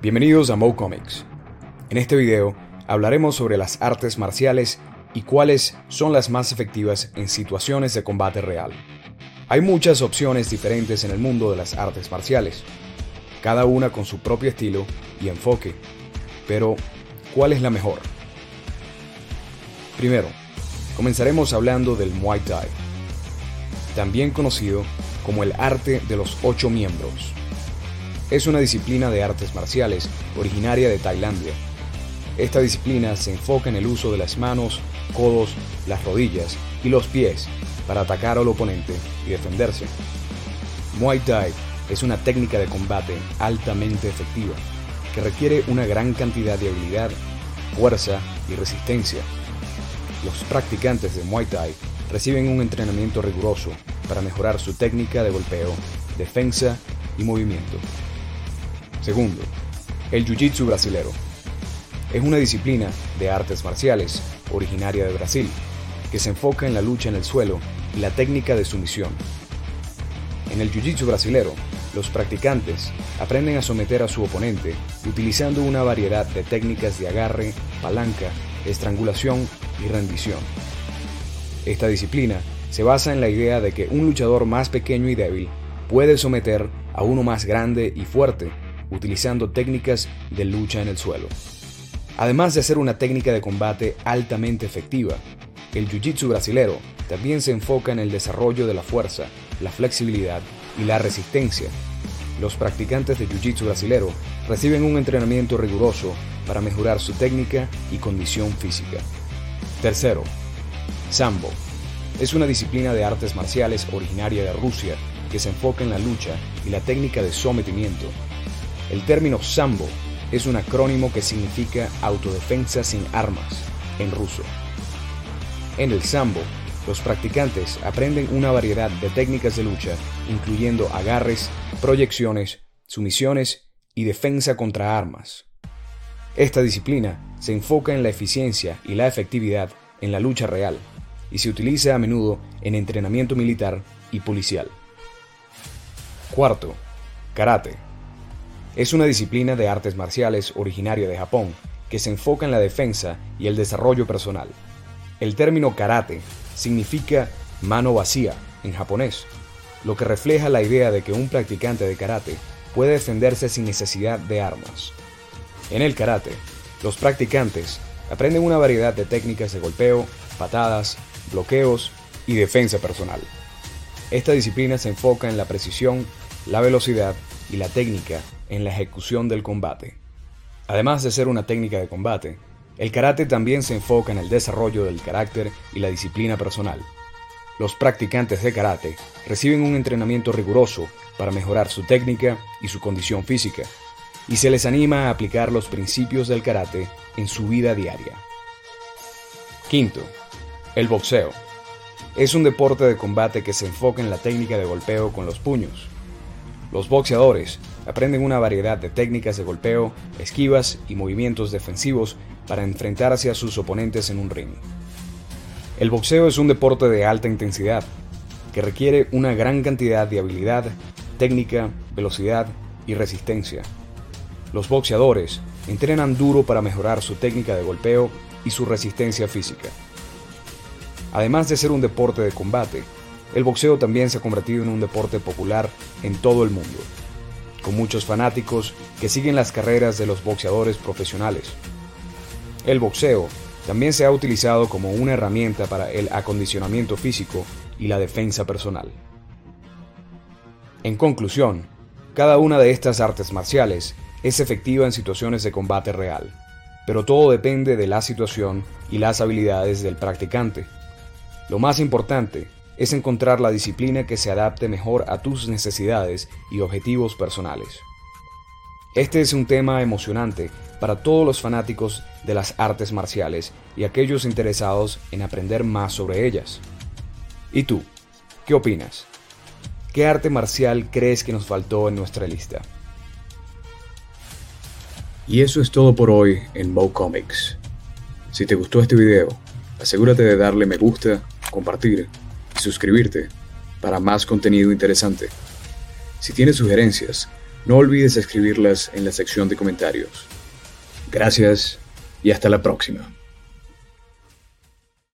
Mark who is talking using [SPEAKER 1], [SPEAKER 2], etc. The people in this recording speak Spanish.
[SPEAKER 1] Bienvenidos a Mo Comics. En este video hablaremos sobre las artes marciales y cuáles son las más efectivas en situaciones de combate real. Hay muchas opciones diferentes en el mundo de las artes marciales, cada una con su propio estilo y enfoque, pero ¿cuál es la mejor? Primero, comenzaremos hablando del Muay Thai, también conocido como el arte de los ocho miembros. Es una disciplina de artes marciales originaria de Tailandia. Esta disciplina se enfoca en el uso de las manos, codos, las rodillas y los pies para atacar al oponente y defenderse. Muay Thai es una técnica de combate altamente efectiva que requiere una gran cantidad de habilidad, fuerza y resistencia. Los practicantes de Muay Thai reciben un entrenamiento riguroso para mejorar su técnica de golpeo, defensa y movimiento. Segundo, el Jiu-Jitsu brasilero. Es una disciplina de artes marciales originaria de Brasil que se enfoca en la lucha en el suelo y la técnica de sumisión. En el Jiu-Jitsu brasilero, los practicantes aprenden a someter a su oponente utilizando una variedad de técnicas de agarre, palanca, estrangulación y rendición. Esta disciplina se basa en la idea de que un luchador más pequeño y débil puede someter a uno más grande y fuerte utilizando técnicas de lucha en el suelo. Además de ser una técnica de combate altamente efectiva, el Jiu-Jitsu brasilero también se enfoca en el desarrollo de la fuerza, la flexibilidad y la resistencia. Los practicantes de Jiu-Jitsu brasilero reciben un entrenamiento riguroso para mejorar su técnica y condición física. Tercero, Sambo. Es una disciplina de artes marciales originaria de Rusia que se enfoca en la lucha y la técnica de sometimiento el término Sambo es un acrónimo que significa autodefensa sin armas en ruso. En el Sambo, los practicantes aprenden una variedad de técnicas de lucha, incluyendo agarres, proyecciones, sumisiones y defensa contra armas. Esta disciplina se enfoca en la eficiencia y la efectividad en la lucha real y se utiliza a menudo en entrenamiento militar y policial. Cuarto, karate. Es una disciplina de artes marciales originaria de Japón que se enfoca en la defensa y el desarrollo personal. El término karate significa mano vacía en japonés, lo que refleja la idea de que un practicante de karate puede defenderse sin necesidad de armas. En el karate, los practicantes aprenden una variedad de técnicas de golpeo, patadas, bloqueos y defensa personal. Esta disciplina se enfoca en la precisión, la velocidad y la técnica en la ejecución del combate. Además de ser una técnica de combate, el karate también se enfoca en el desarrollo del carácter y la disciplina personal. Los practicantes de karate reciben un entrenamiento riguroso para mejorar su técnica y su condición física, y se les anima a aplicar los principios del karate en su vida diaria. Quinto, el boxeo. Es un deporte de combate que se enfoca en la técnica de golpeo con los puños. Los boxeadores aprenden una variedad de técnicas de golpeo, esquivas y movimientos defensivos para enfrentarse a sus oponentes en un ring. El boxeo es un deporte de alta intensidad, que requiere una gran cantidad de habilidad, técnica, velocidad y resistencia. Los boxeadores entrenan duro para mejorar su técnica de golpeo y su resistencia física. Además de ser un deporte de combate, el boxeo también se ha convertido en un deporte popular en todo el mundo con muchos fanáticos que siguen las carreras de los boxeadores profesionales. El boxeo también se ha utilizado como una herramienta para el acondicionamiento físico y la defensa personal. En conclusión, cada una de estas artes marciales es efectiva en situaciones de combate real, pero todo depende de la situación y las habilidades del practicante. Lo más importante es encontrar la disciplina que se adapte mejor a tus necesidades y objetivos personales. Este es un tema emocionante para todos los fanáticos de las artes marciales y aquellos interesados en aprender más sobre ellas. ¿Y tú? ¿Qué opinas? ¿Qué arte marcial crees que nos faltó en nuestra lista? Y eso es todo por hoy en Mo Comics. Si te gustó este video, asegúrate de darle me gusta, compartir suscribirte para más contenido interesante. Si tienes sugerencias, No olvides escribirlas en la sección de comentarios. Gracias y hasta la próxima.